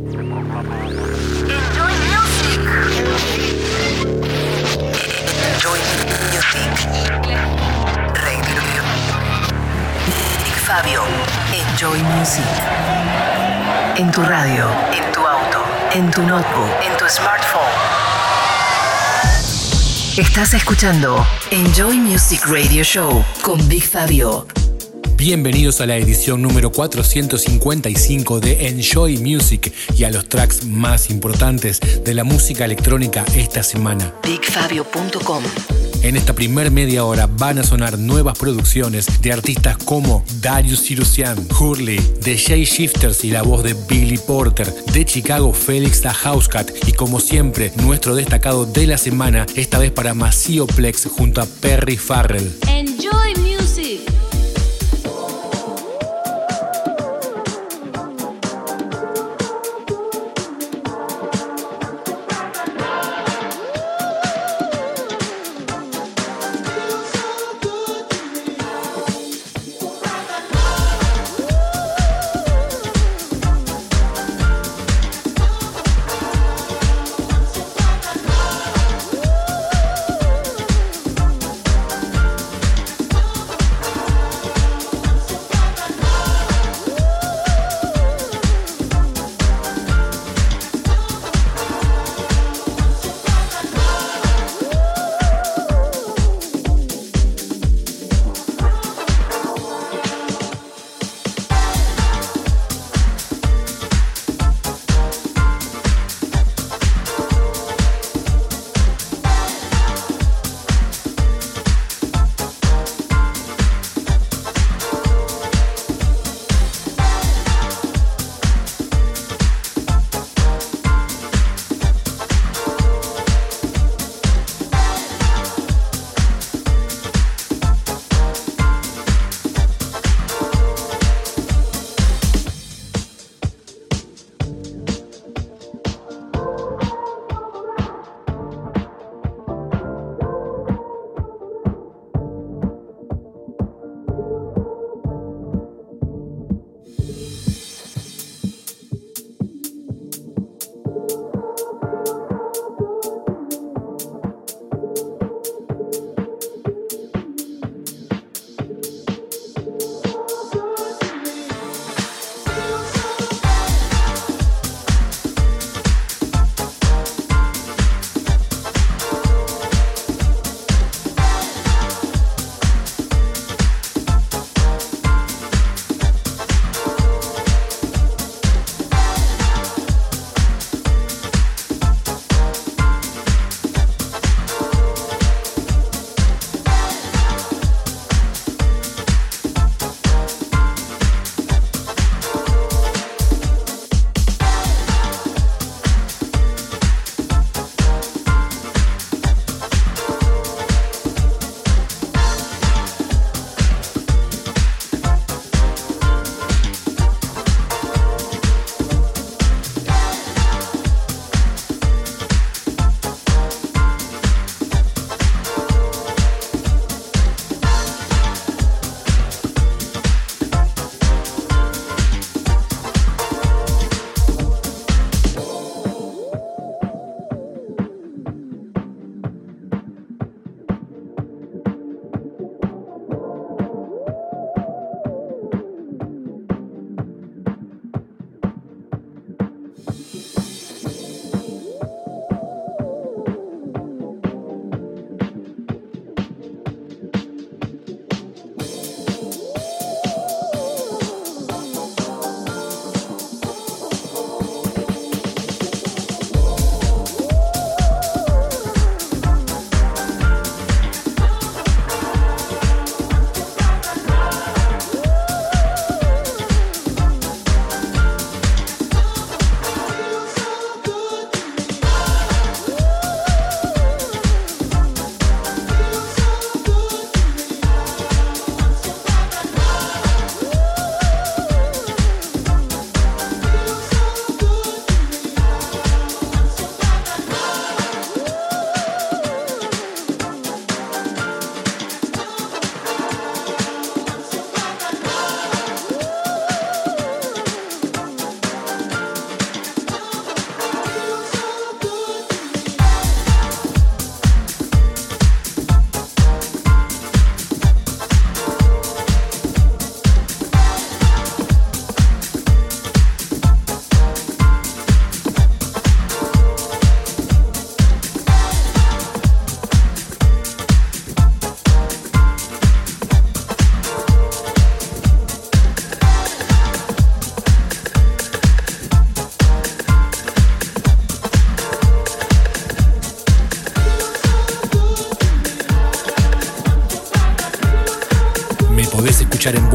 Enjoy music. Enjoy music. Radio. Big Fabio. Enjoy music. En tu radio, en tu auto, en tu notebook, en tu smartphone. Estás escuchando Enjoy Music Radio Show con Big Fabio. Bienvenidos a la edición número 455 de Enjoy Music y a los tracks más importantes de la música electrónica esta semana. BigFabio.com En esta primer media hora van a sonar nuevas producciones de artistas como Darius Sirusian, Hurley, The Jay Shifters y la voz de Billy Porter, de Chicago Felix the Housecat y como siempre nuestro destacado de la semana, esta vez para Maceo Plex junto a Perry Farrell. Enjoy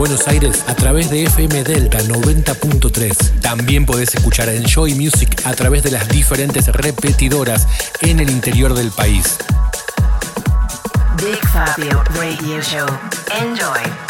Buenos Aires a través de FM Delta 90.3. También podés escuchar Enjoy Music a través de las diferentes repetidoras en el interior del país. Big Fabio Radio Show. Enjoy.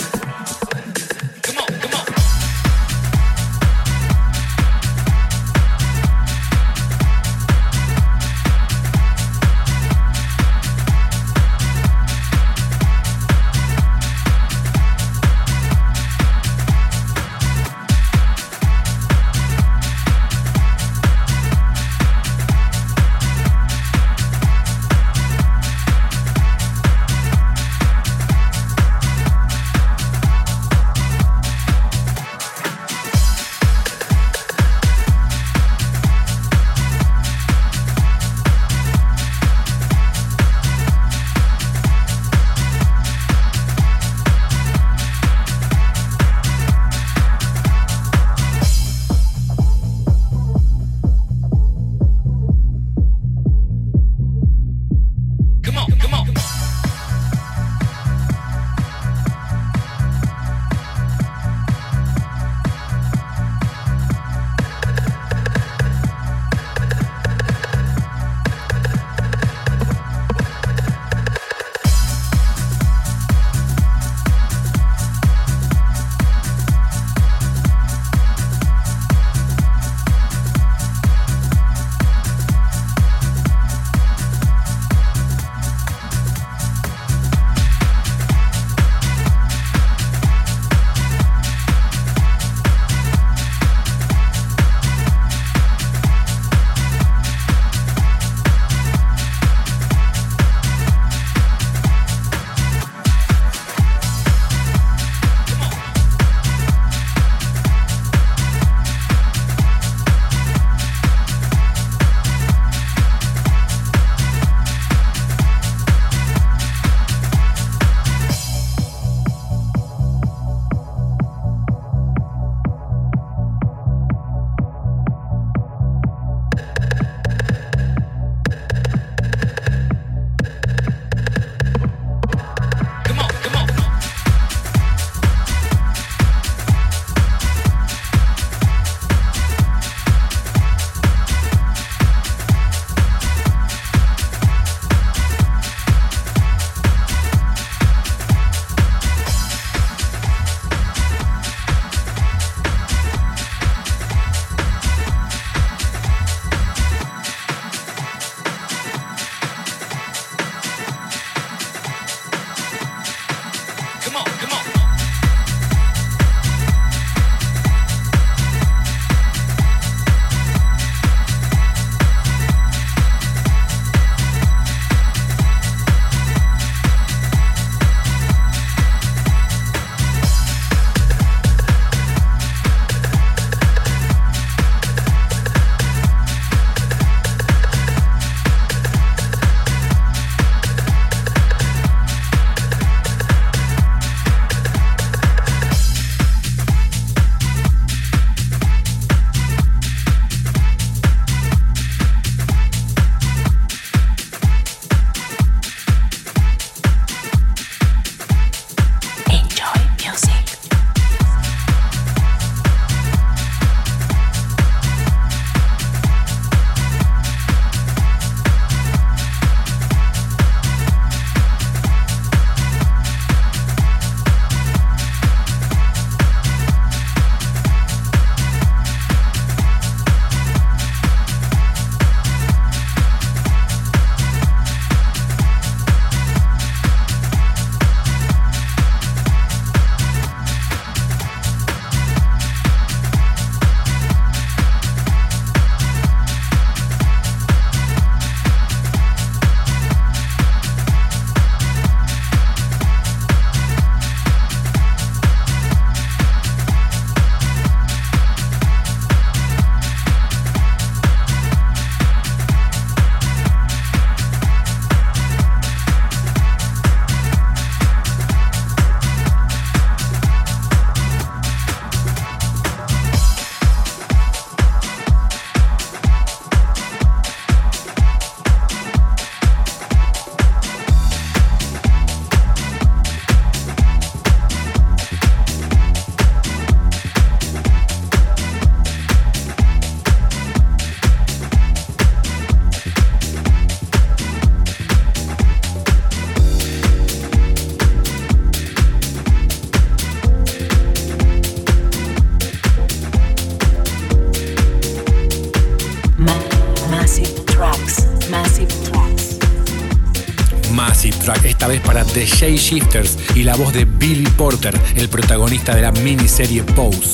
Vez para The Shay Shifters y la voz de Billy Porter, el protagonista de la miniserie Pose.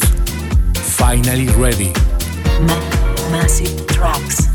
Finally Ready. Massive Tracks.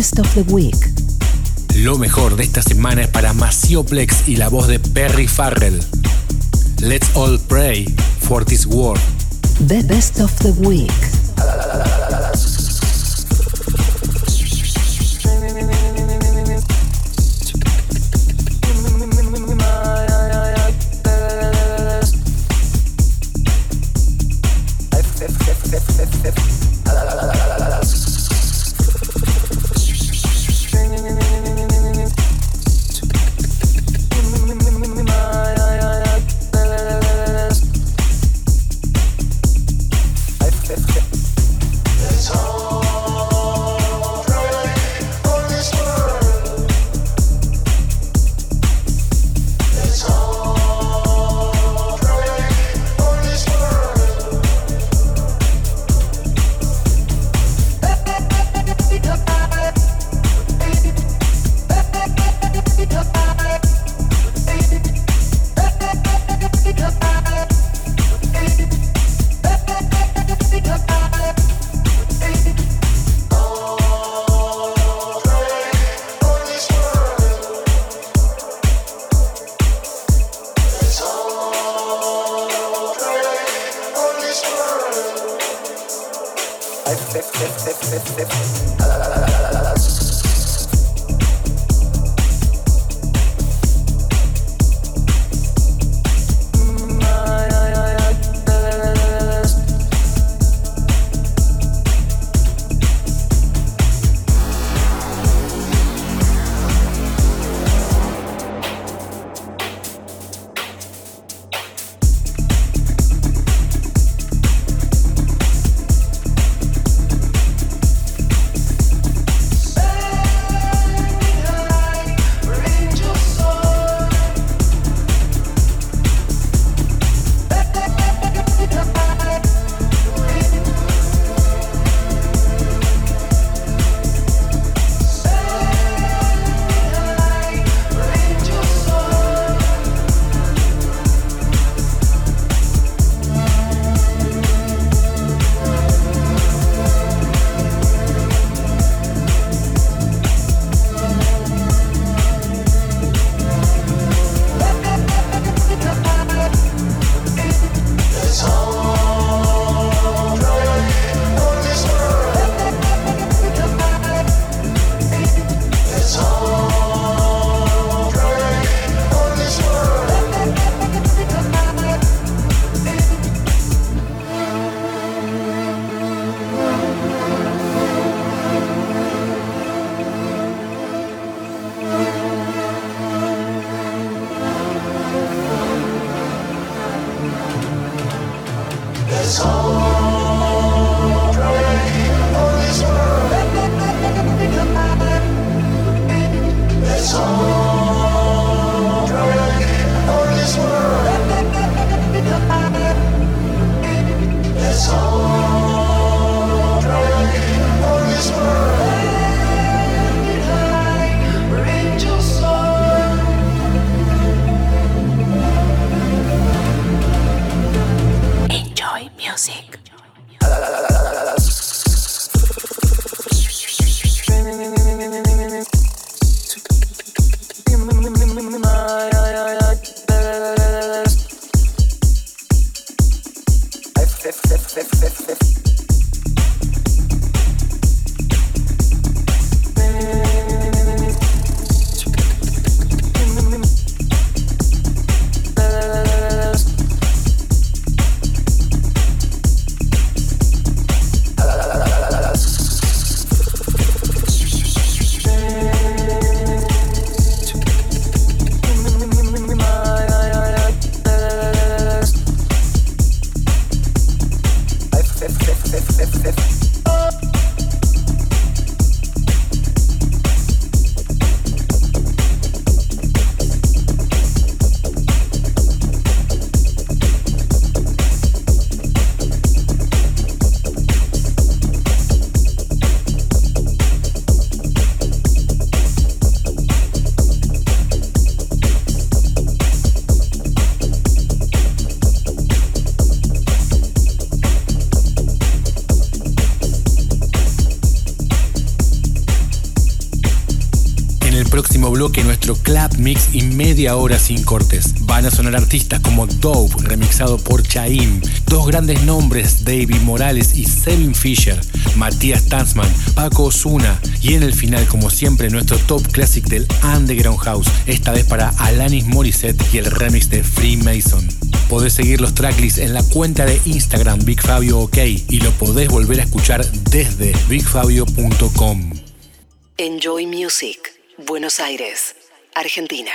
Of the Week. Lo mejor de esta semana es para Masioplex y la voz de Perry Farrell. Let's all pray for this world. The Best of the Week. Media hora sin cortes. Van a sonar artistas como Dope, remixado por Chaim, dos grandes nombres, David Morales y Sevin Fisher, Matías Tanzman, Paco Osuna y en el final, como siempre, nuestro top classic del Underground House, esta vez para Alanis Morissette y el remix de Freemason. Podés seguir los tracklists en la cuenta de Instagram Big Fabio OK y lo podés volver a escuchar desde bigfabio.com. Enjoy Music, Buenos Aires. Argentina.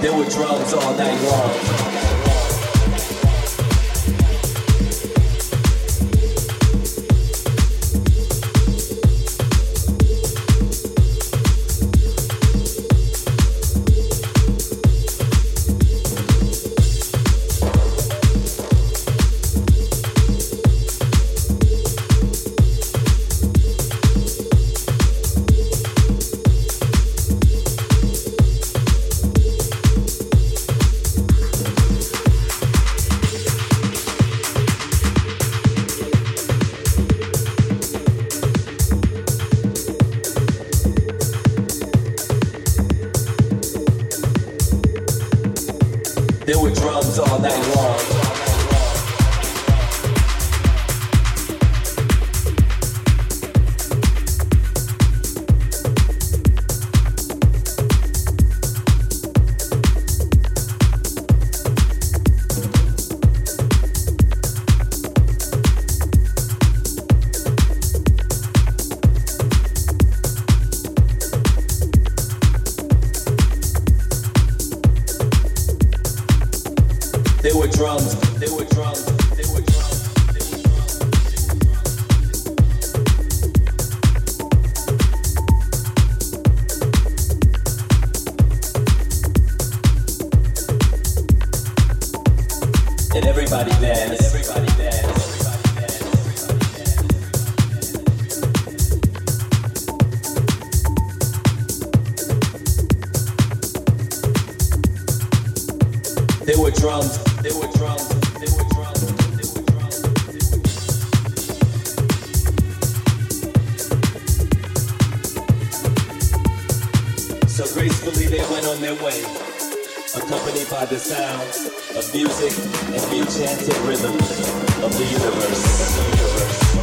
There were drums all night long. on their way, accompanied by the sounds of music and the enchanted rhythm of the universe. Of the universe.